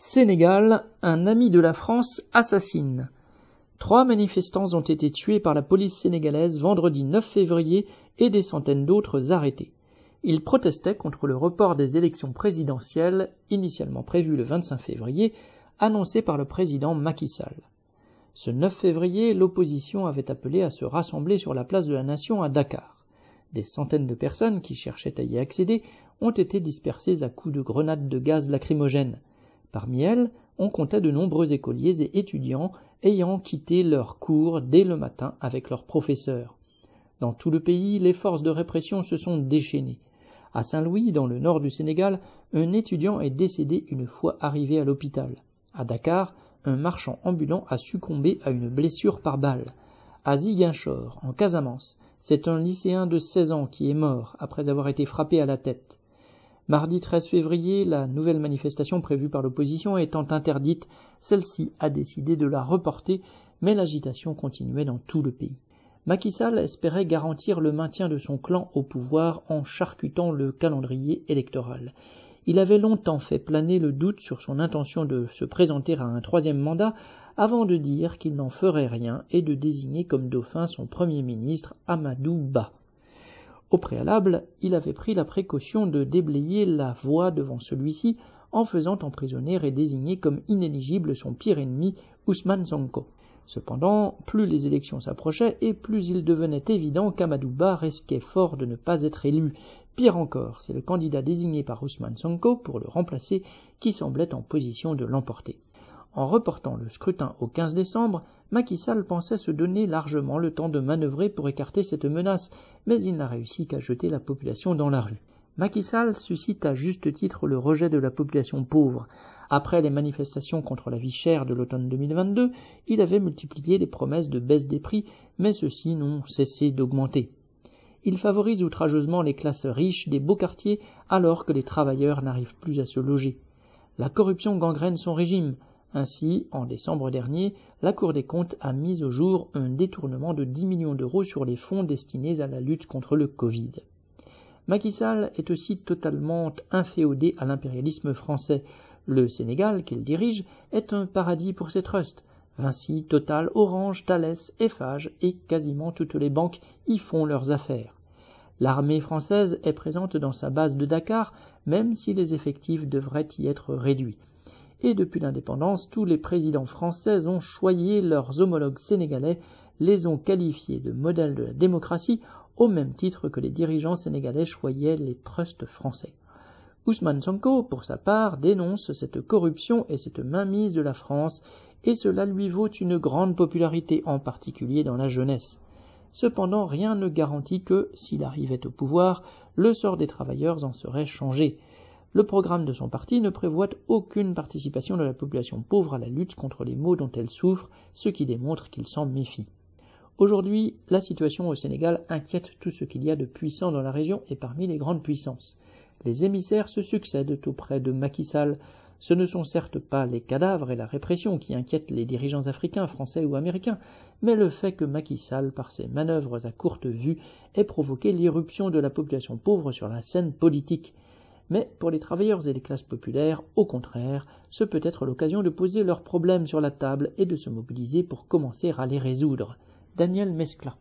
Sénégal, un ami de la France assassine. Trois manifestants ont été tués par la police sénégalaise vendredi 9 février et des centaines d'autres arrêtés. Ils protestaient contre le report des élections présidentielles, initialement prévues le 25 février, annoncé par le président Macky Sall. Ce 9 février, l'opposition avait appelé à se rassembler sur la place de la Nation à Dakar. Des centaines de personnes qui cherchaient à y accéder ont été dispersées à coups de grenades de gaz lacrymogène. Parmi elles, on comptait de nombreux écoliers et étudiants ayant quitté leurs cours dès le matin avec leurs professeurs. Dans tout le pays, les forces de répression se sont déchaînées. À Saint-Louis, dans le nord du Sénégal, un étudiant est décédé une fois arrivé à l'hôpital. À Dakar, un marchand ambulant a succombé à une blessure par balle. À Ziguinchor, en Casamance, c'est un lycéen de 16 ans qui est mort après avoir été frappé à la tête. Mardi 13 février, la nouvelle manifestation prévue par l'opposition étant interdite, celle-ci a décidé de la reporter, mais l'agitation continuait dans tout le pays. Macky Sall espérait garantir le maintien de son clan au pouvoir en charcutant le calendrier électoral. Il avait longtemps fait planer le doute sur son intention de se présenter à un troisième mandat avant de dire qu'il n'en ferait rien et de désigner comme dauphin son premier ministre Amadou Ba. Au préalable, il avait pris la précaution de déblayer la voie devant celui-ci en faisant emprisonner et désigner comme inéligible son pire ennemi, Ousmane Sonko. Cependant, plus les élections s'approchaient et plus il devenait évident qu'Amadouba risquait fort de ne pas être élu. Pire encore, c'est le candidat désigné par Ousmane Sonko pour le remplacer qui semblait en position de l'emporter. En reportant le scrutin au 15 décembre, Macky Sall pensait se donner largement le temps de manœuvrer pour écarter cette menace, mais il n'a réussi qu'à jeter la population dans la rue. Macky Sall suscite à juste titre le rejet de la population pauvre. Après les manifestations contre la vie chère de l'automne 2022, il avait multiplié les promesses de baisse des prix, mais ceux-ci n'ont cessé d'augmenter. Il favorise outrageusement les classes riches des beaux quartiers alors que les travailleurs n'arrivent plus à se loger. La corruption gangrène son régime. Ainsi, en décembre dernier, la Cour des comptes a mis au jour un détournement de 10 millions d'euros sur les fonds destinés à la lutte contre le Covid. Macky Sall est aussi totalement inféodé à l'impérialisme français. Le Sénégal, qu'il dirige, est un paradis pour ses trusts. Vinci, Total, Orange, Thales, Eiffage et quasiment toutes les banques y font leurs affaires. L'armée française est présente dans sa base de Dakar, même si les effectifs devraient y être réduits et depuis l'indépendance, tous les présidents français ont choyé leurs homologues sénégalais, les ont qualifiés de modèles de la démocratie au même titre que les dirigeants sénégalais choyaient les trusts français. Ousmane Sonko, pour sa part, dénonce cette corruption et cette mainmise de la France, et cela lui vaut une grande popularité, en particulier dans la jeunesse. Cependant, rien ne garantit que, s'il arrivait au pouvoir, le sort des travailleurs en serait changé. Le programme de son parti ne prévoit aucune participation de la population pauvre à la lutte contre les maux dont elle souffre, ce qui démontre qu'il s'en méfie. Aujourd'hui, la situation au Sénégal inquiète tout ce qu'il y a de puissant dans la région et parmi les grandes puissances. Les émissaires se succèdent auprès de Macky Sall. Ce ne sont certes pas les cadavres et la répression qui inquiètent les dirigeants africains, français ou américains, mais le fait que Macky Sall, par ses manœuvres à courte vue, ait provoqué l'irruption de la population pauvre sur la scène politique. Mais pour les travailleurs et les classes populaires, au contraire, ce peut être l'occasion de poser leurs problèmes sur la table et de se mobiliser pour commencer à les résoudre. Daniel Mescla.